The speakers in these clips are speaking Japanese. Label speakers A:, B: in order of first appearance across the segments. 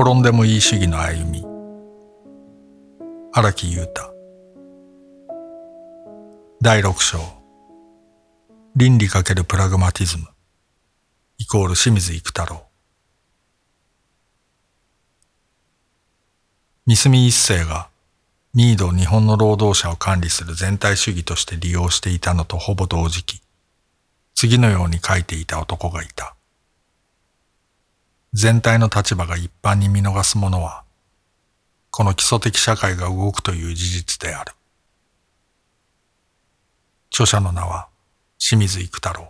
A: 転んでもいい主義の歩み。荒木裕太。第六章。倫理×プラグマティズム。イコール清水育太郎。三角一世がミードを日本の労働者を管理する全体主義として利用していたのとほぼ同時期次のように書いていた男がいた。全体の立場が一般に見逃すものはこの基礎的社会が動くという事実である。著者の名は清水育太郎。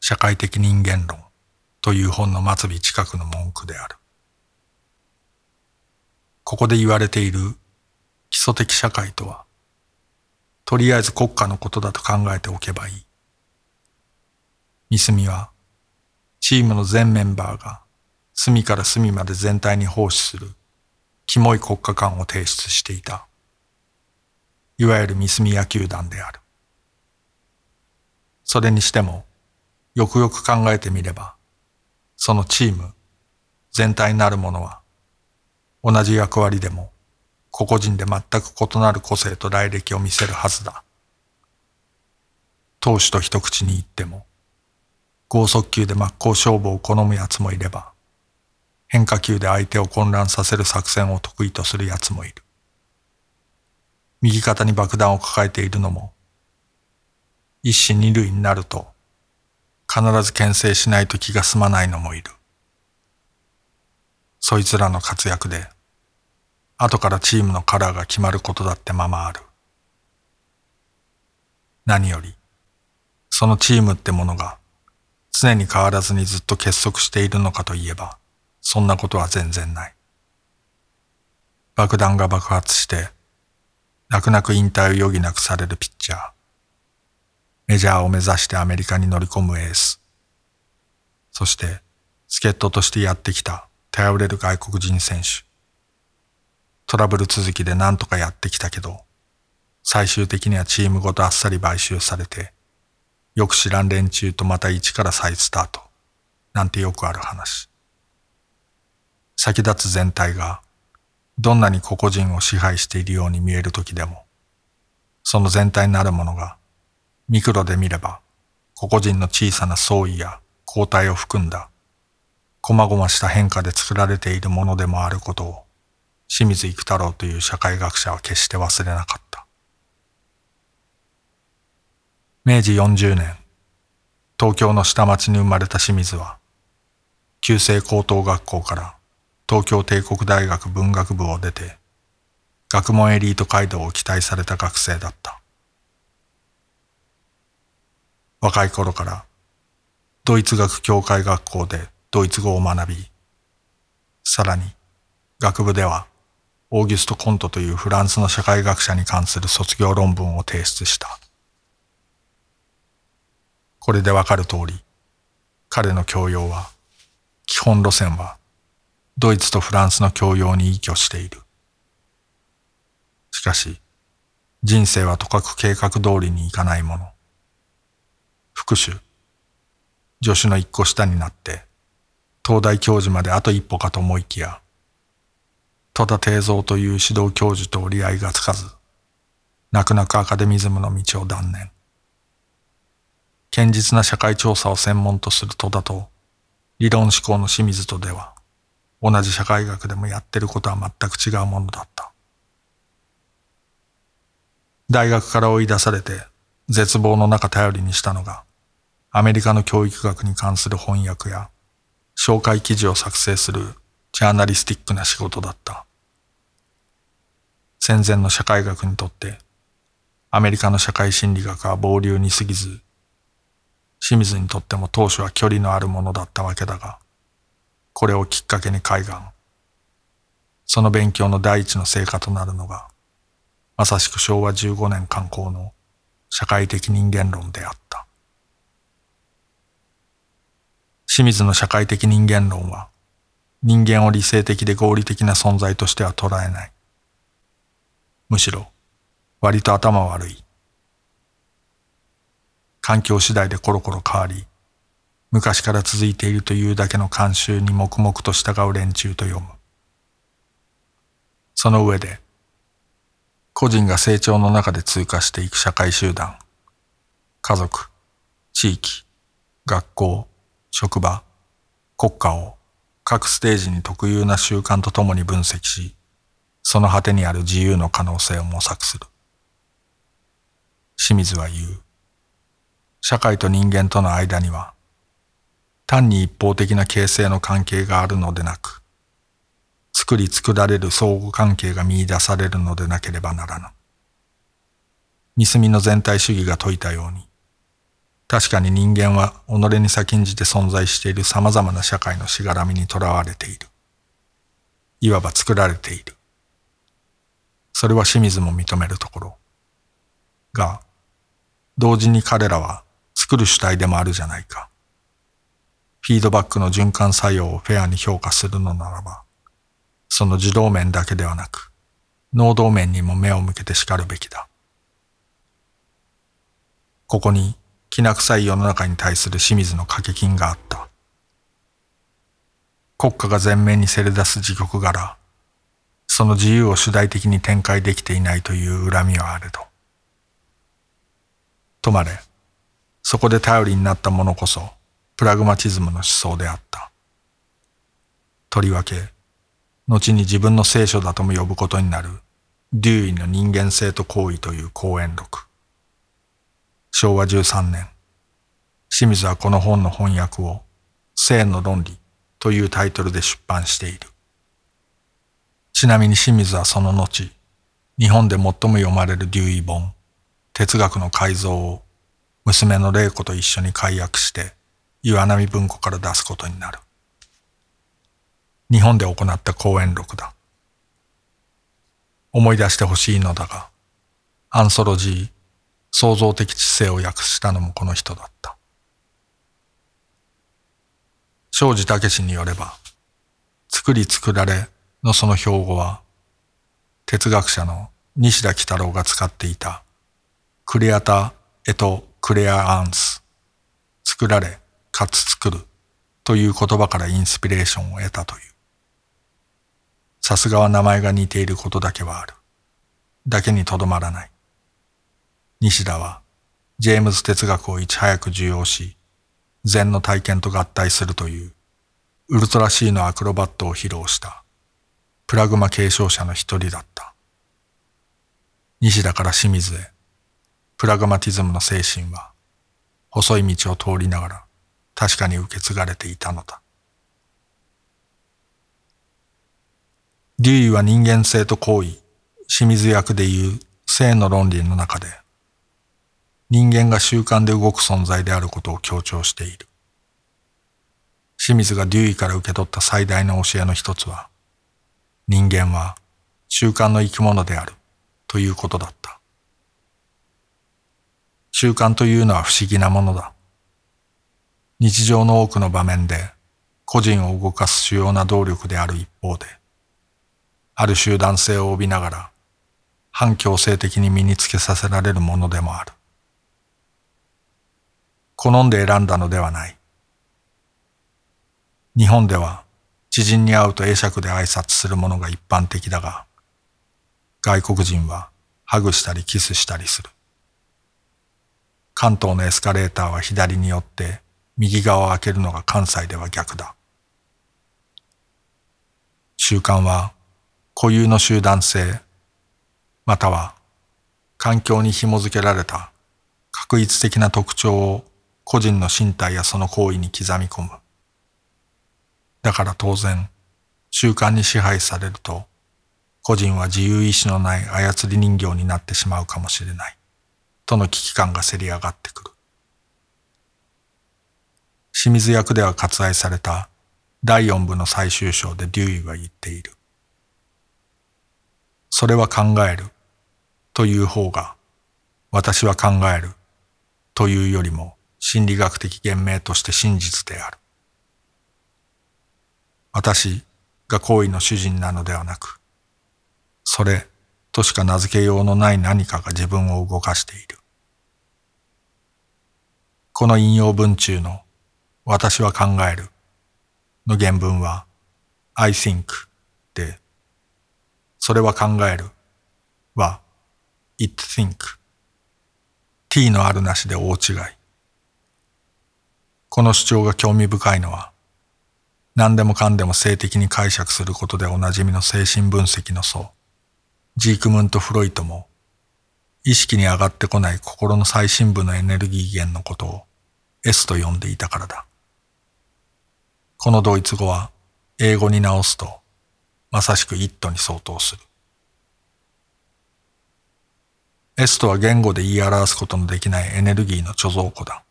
A: 社会的人間論という本の末尾近くの文句である。ここで言われている基礎的社会とは、とりあえず国家のことだと考えておけばいい。三角は、チームの全メンバーが隅から隅まで全体に奉仕するキモい国家観を提出していた。いわゆるミスミ野球団である。それにしても、よくよく考えてみれば、そのチーム、全体なるものは、同じ役割でも、個々人で全く異なる個性と来歴を見せるはずだ。投手と一口に言っても、剛速球で真っ向勝負を好む奴もいれば、変化球で相手を混乱させる作戦を得意とする奴もいる。右肩に爆弾を抱えているのも、一死二塁になると、必ず牽制しないと気が済まないのもいる。そいつらの活躍で、後からチームのカラーが決まることだってままある。何より、そのチームってものが常に変わらずにずっと結束しているのかといえば、そんなことは全然ない。爆弾が爆発して、泣く泣く引退を余儀なくされるピッチャー。メジャーを目指してアメリカに乗り込むエース。そして、助っ人としてやってきた頼れる外国人選手。トラブル続きで何とかやってきたけど、最終的にはチームごとあっさり買収されて、よく知らん連中とまた一から再スタート。なんてよくある話。先立つ全体がどんなに個々人を支配しているように見える時でも、その全体なるものがミクロで見れば個々人の小さな相違や交代を含んだ細々した変化で作られているものでもあることを清水育太郎という社会学者は決して忘れなかった。明治40年、東京の下町に生まれた清水は、旧制高等学校から東京帝国大学文学部を出て、学問エリート街道を期待された学生だった。若い頃から、ドイツ学協会学校でドイツ語を学び、さらに、学部では、オーギュスト・コントというフランスの社会学者に関する卒業論文を提出した。これでわかる通り、彼の教養は、基本路線は、ドイツとフランスの教養に依拠している。しかし、人生はとかく計画通りにいかないもの。復讐。助手の一個下になって、東大教授まであと一歩かと思いきや、戸田定蔵という指導教授と折り合いがつかず、泣く泣くアカデミズムの道を断念。堅実な社会調査を専門とする戸田と、理論思考の清水とでは、同じ社会学でもやってることは全く違うものだった。大学から追い出されて絶望の中頼りにしたのがアメリカの教育学に関する翻訳や紹介記事を作成するジャーナリスティックな仕事だった。戦前の社会学にとってアメリカの社会心理学は暴流に過ぎず清水にとっても当初は距離のあるものだったわけだがこれをきっかけに海岸。その勉強の第一の成果となるのが、まさしく昭和15年刊行の社会的人間論であった。清水の社会的人間論は、人間を理性的で合理的な存在としては捉えない。むしろ、割と頭悪い。環境次第でコロコロ変わり、昔から続いているというだけの慣習に黙々と従う連中と読む。その上で、個人が成長の中で通過していく社会集団、家族、地域、学校、職場、国家を各ステージに特有な習慣とともに分析し、その果てにある自由の可能性を模索する。清水は言う。社会と人間との間には単に一方的な形成の関係があるのでなく、作り作られる相互関係が見出されるのでなければならぬ。三隅の全体主義が説いたように、確かに人間は己に先んじて存在している様々な社会のしがらみにとらわれている。いわば作られている。それは清水も認めるところ。が、同時に彼らは作る主体でもあるじゃないか。フィードバックの循環作用をフェアに評価するのならば、その自動面だけではなく、能動面にも目を向けて叱るべきだ。ここに、きな臭い世の中に対する清水の掛け金があった。国家が前面にせり出す自局柄、その自由を主体的に展開できていないという恨みはあれど。とまれ、そこで頼りになった者こそ、プラグマチズムの思想であった。とりわけ、後に自分の聖書だとも呼ぶことになる、デューイの人間性と行為という講演録。昭和13年、清水はこの本の翻訳を、性の論理というタイトルで出版している。ちなみに清水はその後、日本で最も読まれるデューイ本、哲学の改造を娘の玲子と一緒に解約して、岩波文庫から出すことになる。日本で行った講演録だ。思い出してほしいのだが、アンソロジー、創造的知性を訳したのもこの人だった。庄司武によれば、作り作られのその標語は、哲学者の西田喜太郎が使っていた、クレアタ・エト・クレア・アンス、作られ、かつ作るという言葉からインスピレーションを得たという。さすがは名前が似ていることだけはある。だけにとどまらない。西田は、ジェームズ哲学をいち早く受容し、禅の体験と合体するという、ウルトラシーのアクロバットを披露した、プラグマ継承者の一人だった。西田から清水へ、プラグマティズムの精神は、細い道を通りながら、確かに受け継がれていたのだ。デューイは人間性と行為、清水役でいう性の論理の中で、人間が習慣で動く存在であることを強調している。清水がデューイから受け取った最大の教えの一つは、人間は習慣の生き物であるということだった。習慣というのは不思議なものだ。日常の多くの場面で個人を動かす主要な動力である一方で、ある集団性を帯びながら反強制的に身につけさせられるものでもある。好んで選んだのではない。日本では知人に会うと会釈で挨拶するものが一般的だが、外国人はハグしたりキスしたりする。関東のエスカレーターは左によって右側を開けるのが関西では逆だ。習慣は固有の集団性、または環境に紐づけられた確一的な特徴を個人の身体やその行為に刻み込む。だから当然、習慣に支配されると、個人は自由意志のない操り人形になってしまうかもしれない、との危機感がせり上がってくる。清水役では割愛された第四部の最終章でデューイは言っている。それは考えるという方が私は考えるというよりも心理学的言明として真実である。私が行為の主人なのではなく、それとしか名付けようのない何かが自分を動かしている。この引用文中の私は考えるの原文は I think で、それは考えるは it think t のあるなしで大違い。この主張が興味深いのは何でもかんでも性的に解釈することでおなじみの精神分析の層、ジークムント・フロイトも意識に上がってこない心の最深部のエネルギー源のことを S と呼んでいたからだ。このドイツ語は英語に直すとまさしく it に相当する。S とは言語で言い表すことのできないエネルギーの貯蔵庫だ。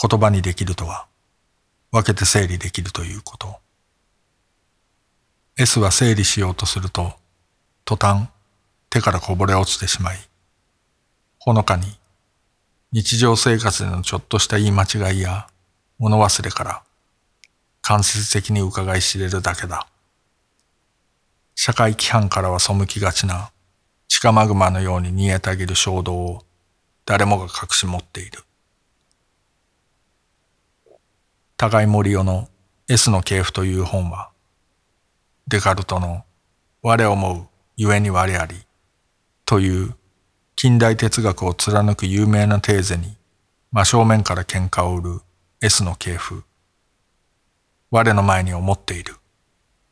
A: 言葉にできるとは分けて整理できるということ。S は整理しようとすると途端手からこぼれ落ちてしまい、ほのかに日常生活でのちょっとした言い間違いや物忘れから間接的に伺い知れるだけだ。社会規範からは背きがちな地下マグマのように煮えたぎる衝動を誰もが隠し持っている。高井森夫の S の系譜という本は、デカルトの我思うゆえに我ありという近代哲学を貫く有名なテーゼに真正面から喧嘩を売る S の系譜。我の前に思っている。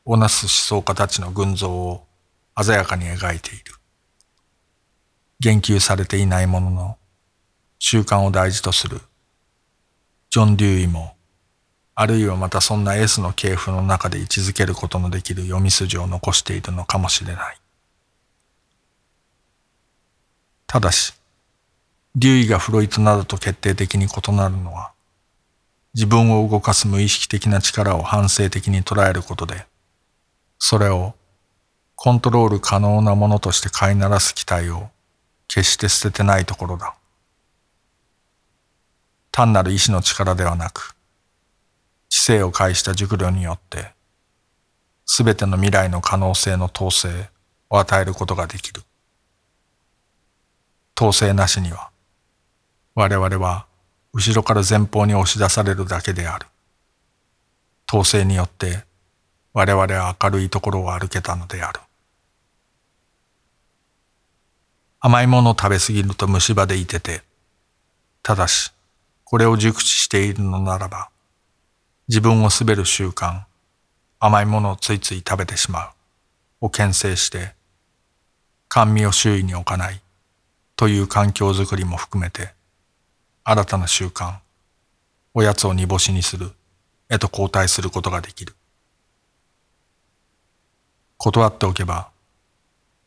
A: をなす思想家たちの群像を鮮やかに描いている。言及されていないものの習慣を大事とする。ジョン・デューイも、あるいはまたそんな S の系譜の中で位置づけることのできる読み筋を残しているのかもしれない。ただし、デューイがフロイトなどと決定的に異なるのは、自分を動かす無意識的な力を反省的に捉えることで、それをコントロール可能なものとして飼いならす期待を決して捨ててないところだ。単なる意志の力ではなく、知性を介した熟慮によって、すべての未来の可能性の統制を与えることができる。統制なしには、我々は後ろから前方に押し出されるだけである。統制によって我々は明るいところを歩けたのである。甘いものを食べ過ぎると虫歯でいてて、ただし、これを熟知しているのならば、自分を滑る習慣、甘いものをついつい食べてしまう、を牽制して、甘味を周囲に置かない、という環境づくりも含めて、新たな習慣、おやつを煮干しにする、へと交代することができる。断っておけば、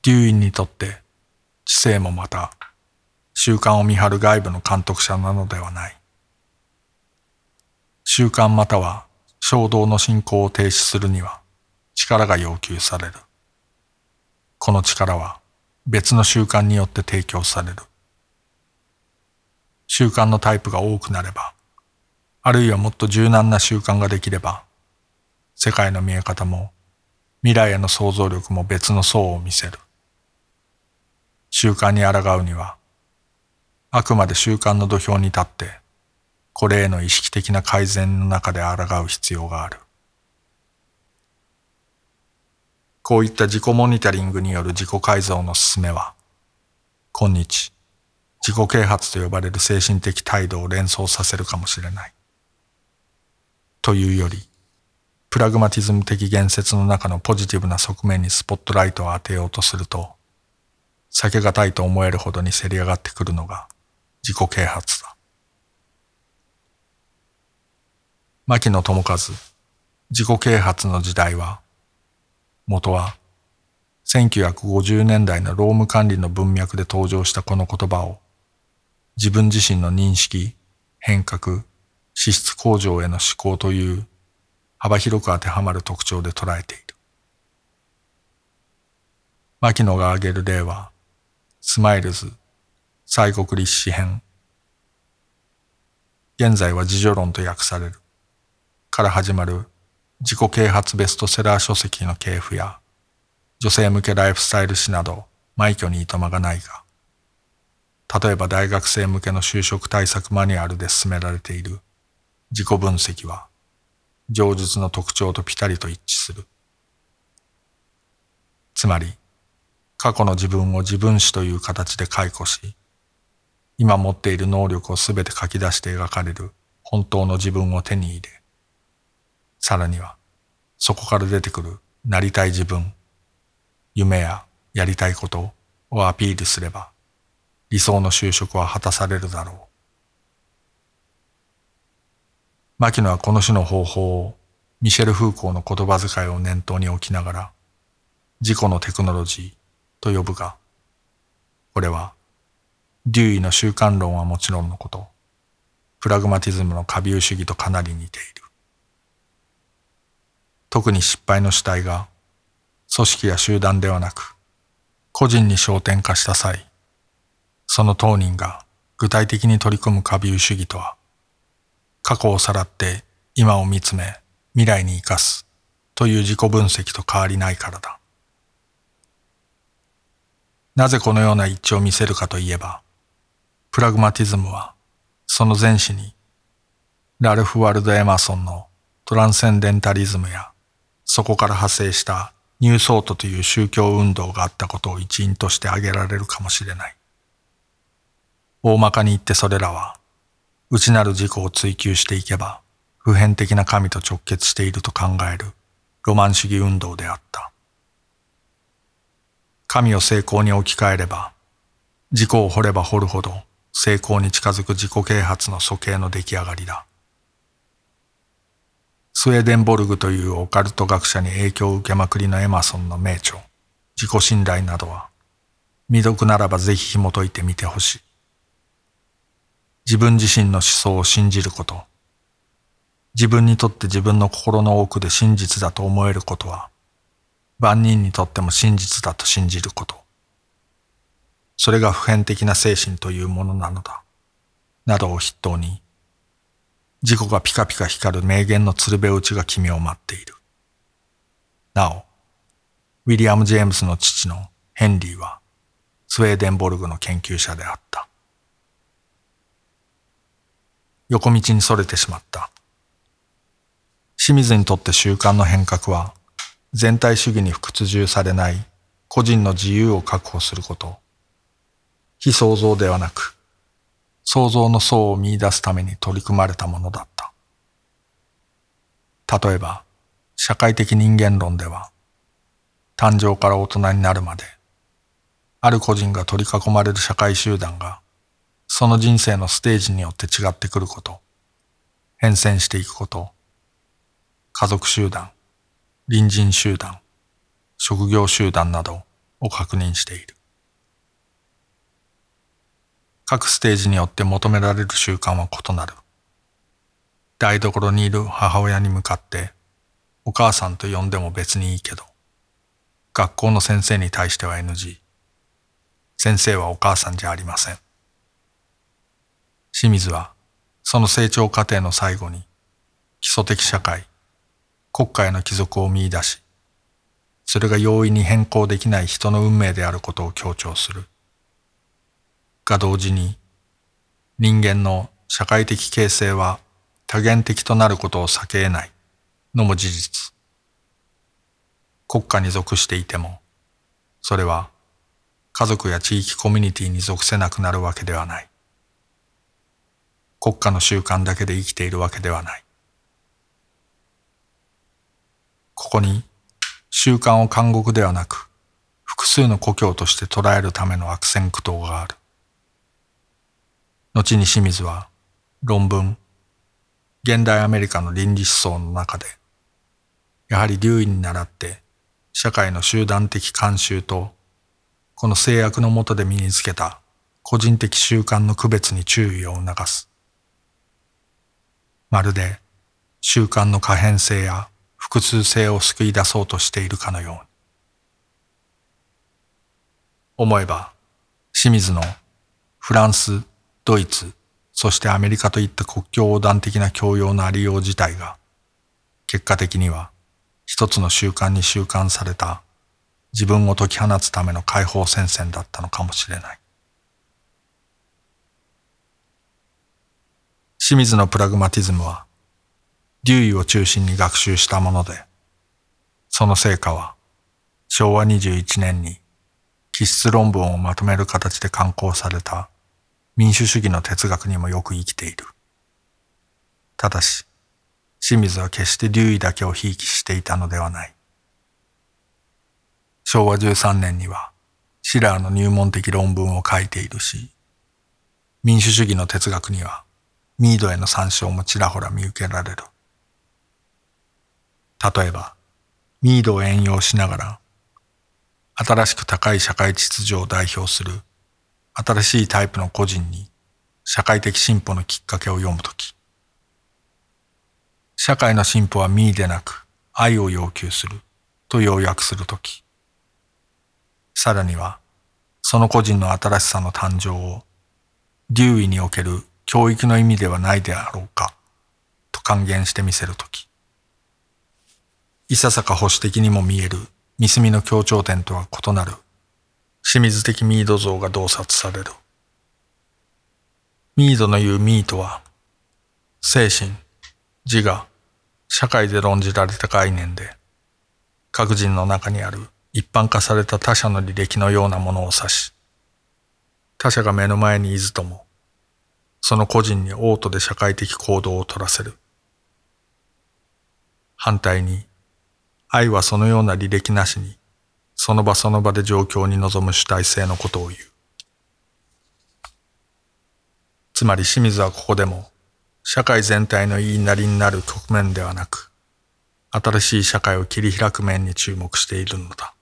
A: デューインにとって知性もまた習慣を見張る外部の監督者なのではない。習慣または衝動の進行を停止するには力が要求される。この力は別の習慣によって提供される。習慣のタイプが多くなれば、あるいはもっと柔軟な習慣ができれば、世界の見え方も未来への想像力も別の層を見せる。習慣に抗うには、あくまで習慣の土俵に立って、これへの意識的な改善の中で抗う必要がある。こういった自己モニタリングによる自己改造の進めは、今日、自己啓発と呼ばれる精神的態度を連想させるかもしれない。というより、プラグマティズム的言説の中のポジティブな側面にスポットライトを当てようとすると、避けがたいと思えるほどにせり上がってくるのが自己啓発だ。牧野智和、自己啓発の時代は、元は1950年代の労務管理の文脈で登場したこの言葉を自分自身の認識、変革、資質向上への志向という幅広く当てはまる特徴で捉えている。牧野が挙げる例は、スマイルズ、西国立志編。現在は自助論と訳される。から始まる自己啓発ベストセラー書籍の系譜や、女性向けライフスタイル誌など、枚挙にいとまがないが、例えば大学生向けの就職対策マニュアルで進められている自己分析は上述の特徴とピタリと一致する。つまり、過去の自分を自分史という形で解雇し、今持っている能力をすべて書き出して描かれる本当の自分を手に入れ、さらにはそこから出てくるなりたい自分、夢ややりたいことをアピールすれば理想の就職は果たされるだろう。牧野はこの種の方法をミシェル・フーコーの言葉遣いを念頭に置きながら自己のテクノロジーと呼ぶが、これはデューイの習慣論はもちろんのこと、プラグマティズムの過敏主義とかなり似ている。特に失敗の主体が組織や集団ではなく個人に焦点化した際、その当人が具体的に取り組む過敏主義とは、過去をさらって今を見つめ未来に生かすという自己分析と変わりないからだ。なぜこのような一致を見せるかといえば、プラグマティズムはその前史にラルフ・ワルド・エマソンのトランセンデンタリズムやそこから派生したニューソートという宗教運動があったことを一因として挙げられるかもしれない。大まかに言ってそれらは内なる自己を追求していけば普遍的な神と直結していると考えるロマン主義運動であった。神を成功に置き換えれば自己を掘れば掘るほど成功に近づく自己啓発の素形の出来上がりだ。スウェーデンボルグというオカルト学者に影響を受けまくりのエマソンの名著、自己信頼などは、未読ならばぜひ紐解いてみてほしい。自分自身の思想を信じること、自分にとって自分の心の奥で真実だと思えることは、万人にとっても真実だと信じること。それが普遍的な精神というものなのだ。などを筆頭に、自己がピカピカ光る名言の鶴瓶打ちが君を待っている。なお、ウィリアム・ジェームスの父のヘンリーは、スウェーデンボルグの研究者であった。横道にそれてしまった。清水にとって習慣の変革は、全体主義に屈従されない個人の自由を確保すること。非創造ではなく、創造の層を見出すために取り組まれたものだった。例えば、社会的人間論では、誕生から大人になるまで、ある個人が取り囲まれる社会集団が、その人生のステージによって違ってくること、変遷していくこと、家族集団、隣人集団、職業集団などを確認している。各ステージによって求められる習慣は異なる。台所にいる母親に向かってお母さんと呼んでも別にいいけど、学校の先生に対しては NG。先生はお母さんじゃありません。清水はその成長過程の最後に基礎的社会、国家への帰属を見出し、それが容易に変更できない人の運命であることを強調する。が同時に人間の社会的形成は多元的となることを避け得ないのも事実。国家に属していても、それは家族や地域コミュニティに属せなくなるわけではない。国家の習慣だけで生きているわけではない。ここに習慣を監獄ではなく複数の故郷として捉えるための悪戦苦闘がある。後に清水は論文、現代アメリカの倫理思想の中で、やはり竜医に倣って社会の集団的慣習とこの制約の下で身につけた個人的習慣の区別に注意を促す。まるで習慣の可変性や複数性を救い出そうとしているかのように。思えば清水のフランスドイツ、そしてアメリカといった国境横断的な教養のありよう自体が、結果的には一つの習慣に習慣された自分を解き放つための解放戦線だったのかもしれない。清水のプラグマティズムはデューイを中心に学習したもので、その成果は昭和21年に気質論文をまとめる形で刊行された民主主義の哲学にもよく生きている。ただし、清水は決してデューイだけをひいきしていたのではない。昭和13年にはシラーの入門的論文を書いているし、民主主義の哲学にはミードへの参照もちらほら見受けられる。例えば、ミードを援用しながら、新しく高い社会秩序を代表する新しいタイプの個人に社会的進歩のきっかけを読むとき、社会の進歩はミーでなく愛を要求すると要約するとき、さらにはその個人の新しさの誕生をデューイにおける教育の意味ではないであろうかと還元してみせるとき、いささか保守的にも見えるミスミの強調点とは異なる清水的ミード像が洞察される。ミードの言うミーとは、精神、自我、社会で論じられた概念で、各人の中にある一般化された他者の履歴のようなものを指し、他者が目の前にいずとも、その個人にオートで社会的行動を取らせる。反対に、愛はそのような履歴なしに、その場その場で状況に臨む主体性のことを言う。つまり清水はここでも、社会全体の言いなりになる局面ではなく、新しい社会を切り開く面に注目しているのだ。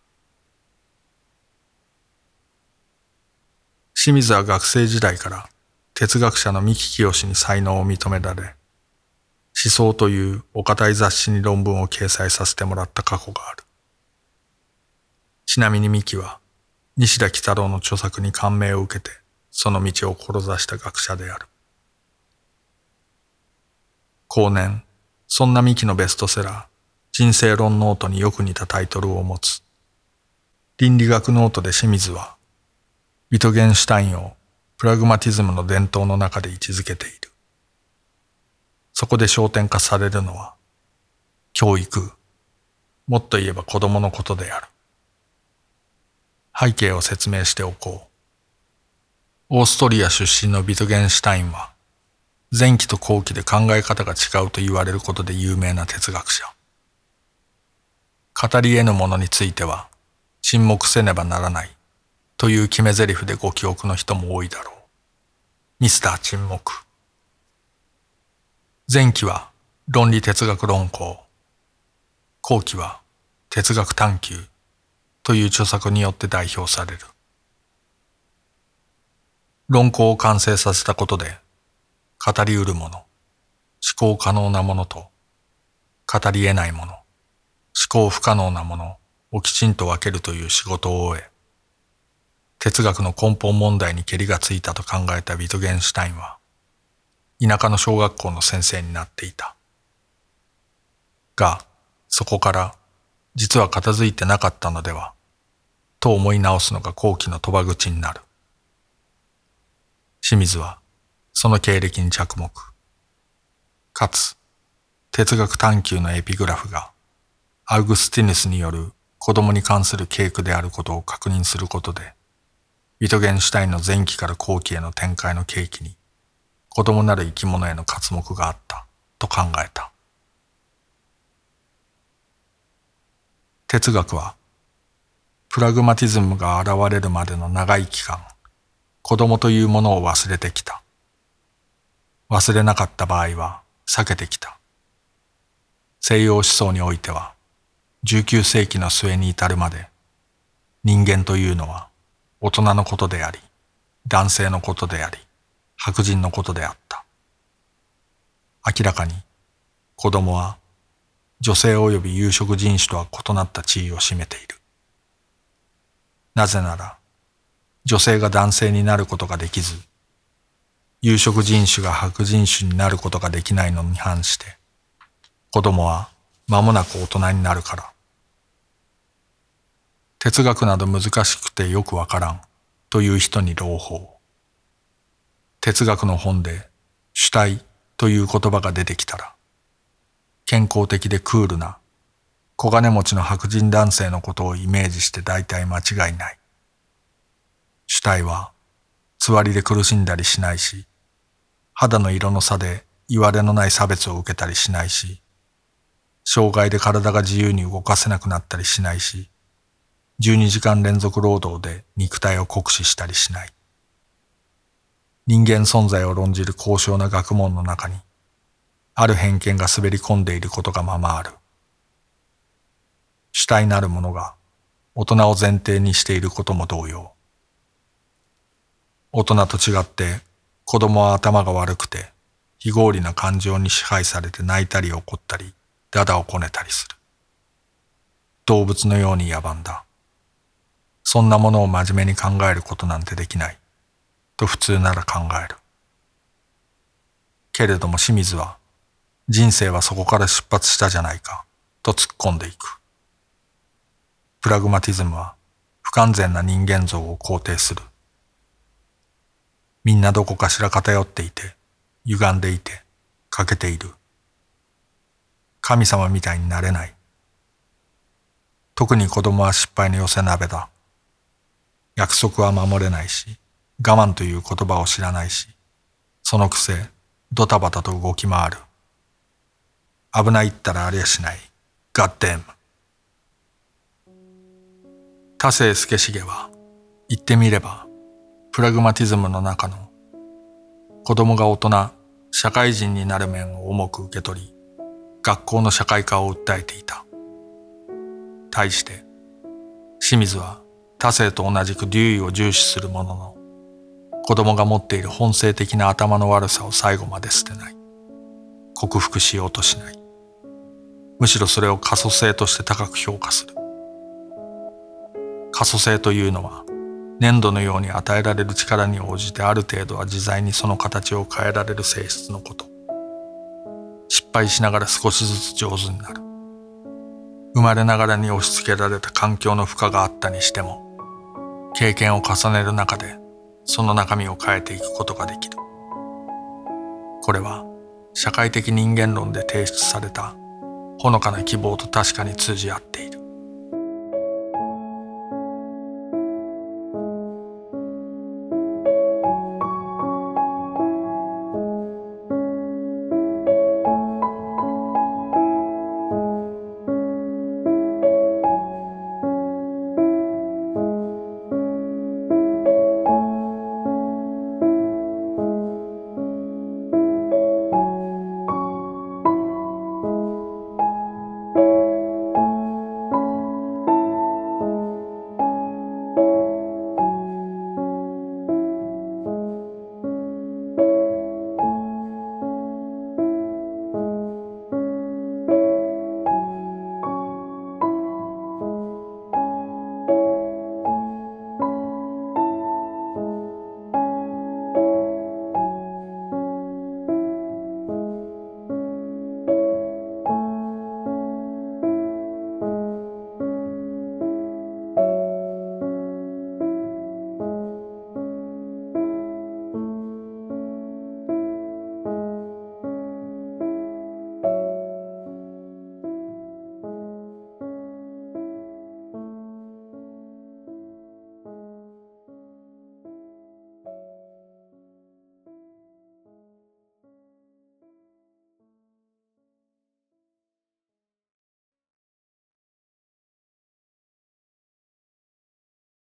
A: 清水は学生時代から哲学者の三木清に才能を認められ、思想というお堅い雑誌に論文を掲載させてもらった過去がある。ちなみに三木は西田幾多郎の著作に感銘を受けてその道を志した学者である。後年、そんな三木のベストセラー、人生論ノートによく似たタイトルを持つ。倫理学ノートで清水は、ビトゲンシュタインをプラグマティズムの伝統の中で位置づけている。そこで焦点化されるのは、教育、もっと言えば子供のことである。背景を説明しておこう。オーストリア出身のビトゲンシュタインは、前期と後期で考え方が違うと言われることで有名な哲学者。語り得ぬものについては、沈黙せねばならないという決め台詞でご記憶の人も多いだろう。ミスター沈黙。前期は論理哲学論考、後期は哲学探求という著作によって代表される。論考を完成させたことで、語り得るもの、思考可能なものと、語り得ないもの、思考不可能なものをきちんと分けるという仕事を終え、哲学の根本問題にけりがついたと考えたビトゲンシュタインは、田舎の小学校の先生になっていた。が、そこから実は片付いてなかったのでは、と思い直すのが後期の賭場口になる。清水はその経歴に着目。かつ、哲学探求のエピグラフがアウグスティヌスによる子供に関する稽古であることを確認することで、ビトゲンシュタインの前期から後期への展開の契機に子供なる生き物への活目があったと考えた。哲学は、プラグマティズムが現れるまでの長い期間、子供というものを忘れてきた。忘れなかった場合は避けてきた。西洋思想においては、19世紀の末に至るまで、人間というのは大人のことであり、男性のことであり、白人のことであった。明らかに子供は女性及び有色人種とは異なった地位を占めている。なぜなら女性が男性になることができず、有色人種が白人種になることができないのに反して、子供は間もなく大人になるから。哲学など難しくてよくわからんという人に朗報。哲学の本で主体という言葉が出てきたら、健康的でクールな小金持ちの白人男性のことをイメージして大体間違いない。主体は、つわりで苦しんだりしないし、肌の色の差で言われのない差別を受けたりしないし、障害で体が自由に動かせなくなったりしないし、12時間連続労働で肉体を酷使したりしない。人間存在を論じる高尚な学問の中に、ある偏見が滑り込んでいることがままある。主体なるものが大人を前提にしていることも同様。大人と違って子供は頭が悪くて非合理な感情に支配されて泣いたり怒ったりだだをこねたりする。動物のように野蛮だ。そんなものを真面目に考えることなんてできない。と普通なら考える。けれども清水は人生はそこから出発したじゃないかと突っ込んでいく。プラグマティズムは不完全な人間像を肯定する。みんなどこかしら偏っていて、歪んでいて、欠けている。神様みたいになれない。特に子供は失敗の寄せ鍋だ。約束は守れないし、我慢という言葉を知らないし、そのくせ、ドタバタと動き回る。危ないったらありゃしない。ガッテン。多世助重は言ってみればプラグマティズムの中の子供が大人社会人になる面を重く受け取り学校の社会化を訴えていた。対して清水は多世と同じく竜位を重視するものの子供が持っている本性的な頭の悪さを最後まで捨てない。克服しようとしない。むしろそれを可塑性として高く評価する。可塑性というのは粘土のように与えられる力に応じてある程度は自在にその形を変えられる性質のこと。失敗しながら少しずつ上手になる。生まれながらに押し付けられた環境の負荷があったにしても、経験を重ねる中でその中身を変えていくことができる。これは社会的人間論で提出されたほのかな希望と確かに通じ合っている。